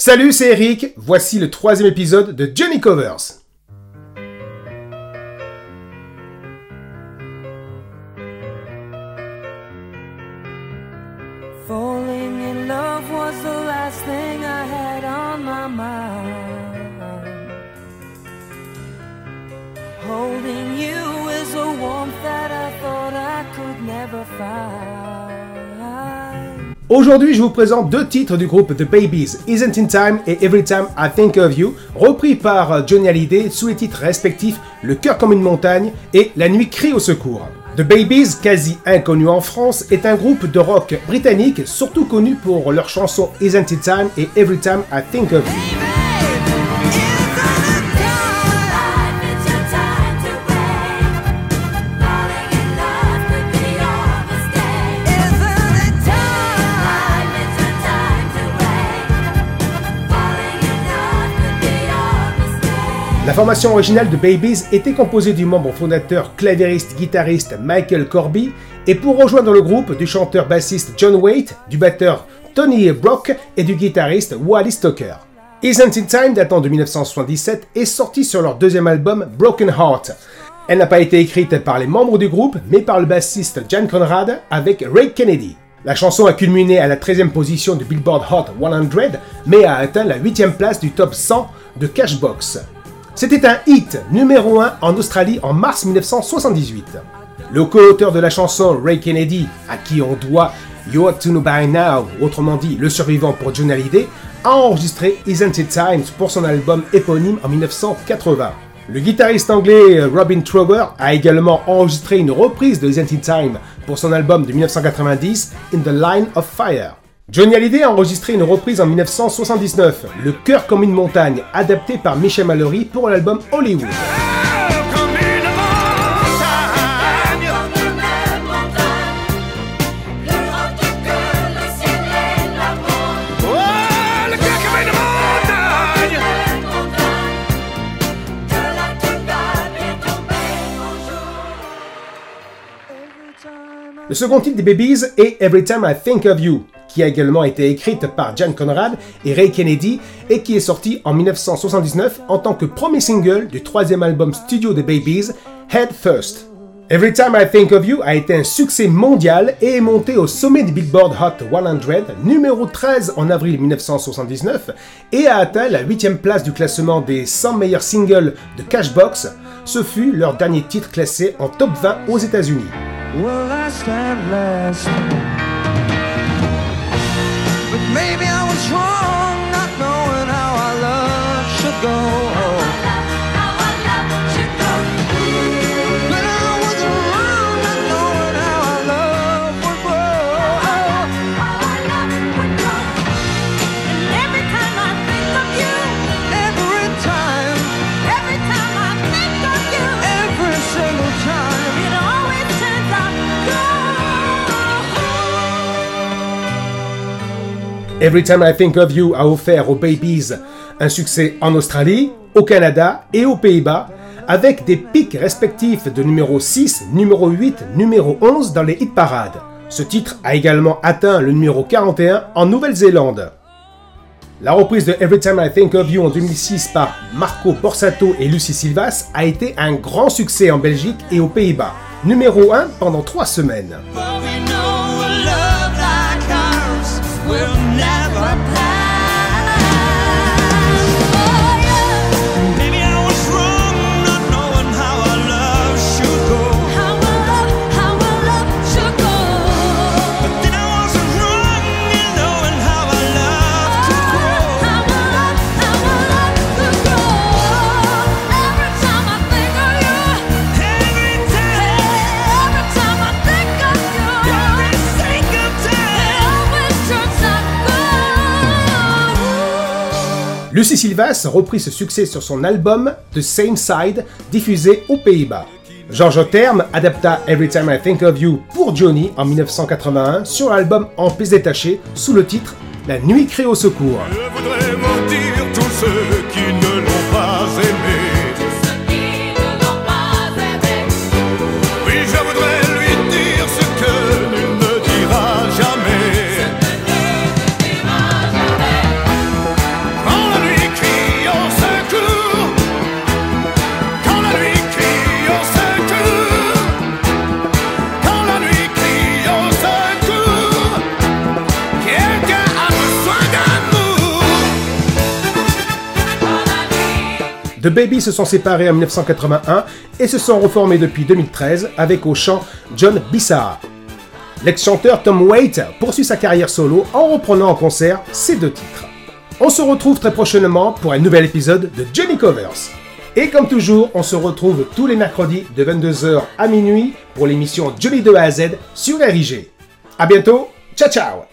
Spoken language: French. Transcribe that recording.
Salut, c'est Eric. Voici le troisième épisode de Johnny Covers. Falling in love was the last thing I had on my mind. Holding you is a warmth that I thought I could never find. Aujourd'hui, je vous présente deux titres du groupe The Babies, Isn't in Time et Every Time I Think of You, repris par Johnny Hallyday sous les titres respectifs Le cœur comme une montagne et La nuit crie au secours. The Babies, quasi inconnu en France, est un groupe de rock britannique surtout connu pour leurs chansons Isn't It Time et Every Time I Think of You. Formation originale de Babies était composée du membre fondateur clavieriste-guitariste Michael Corby et pour rejoindre le groupe du chanteur-bassiste John Waite, du batteur Tony Brock et du guitariste Wally Stoker. Isn't It Time, datant de 1977, est sortie sur leur deuxième album Broken Heart. Elle n'a pas été écrite par les membres du groupe, mais par le bassiste Jan Conrad avec Ray Kennedy. La chanson a culminé à la 13e position du Billboard Hot 100, mais a atteint la 8e place du top 100 de Cashbox. C'était un hit numéro 1 en Australie en mars 1978. Le co-auteur de la chanson, Ray Kennedy, à qui on doit You Ought to Know By autrement dit Le Survivant pour John Hallyday, a enregistré Isn't It Time pour son album éponyme en 1980. Le guitariste anglais Robin Trower a également enregistré une reprise de Isn't It Time pour son album de 1990, In the Line of Fire. Johnny Hallyday a enregistré une reprise en 1979, Le cœur comme une montagne, adapté par Michel Mallory pour l'album Hollywood. Le second titre des Babies est Every Time I Think of You, qui a également été écrite par Jan Conrad et Ray Kennedy et qui est sorti en 1979 en tant que premier single du troisième album studio des Babies, Head First. Every Time I Think of You a été un succès mondial et est monté au sommet du Billboard Hot 100, numéro 13 en avril 1979, et a atteint la 8 place du classement des 100 meilleurs singles de Cashbox. Ce fut leur dernier titre classé en top 20 aux États-Unis. Maybe I was wrong Every Time I Think of You a offert aux Babies un succès en Australie, au Canada et aux Pays-Bas, avec des pics respectifs de numéro 6, numéro 8, numéro 11 dans les hit parades. Ce titre a également atteint le numéro 41 en Nouvelle-Zélande. La reprise de Every Time I Think of You en 2006 par Marco Borsato et Lucie Silvas a été un grand succès en Belgique et aux Pays-Bas. Numéro 1 pendant 3 semaines. Will never pass. Lucie Silvas reprit ce succès sur son album The Same Side, diffusé aux Pays-Bas. Georges Terme adapta Every Time I Think of You pour Johnny en 1981 sur l'album En pièces détachées sous le titre La nuit crie au secours. Je voudrais mentir tous ceux qui ne l'ont pas aimé. Oui, je voudrais The Babies se sont séparés en 1981 et se sont reformés depuis 2013 avec au chant John Bissar. L'ex-chanteur Tom Waite poursuit sa carrière solo en reprenant en concert ces deux titres. On se retrouve très prochainement pour un nouvel épisode de Johnny Covers. Et comme toujours, on se retrouve tous les mercredis de 22h à minuit pour l'émission Johnny 2 A à Z sur RIG. A bientôt, ciao ciao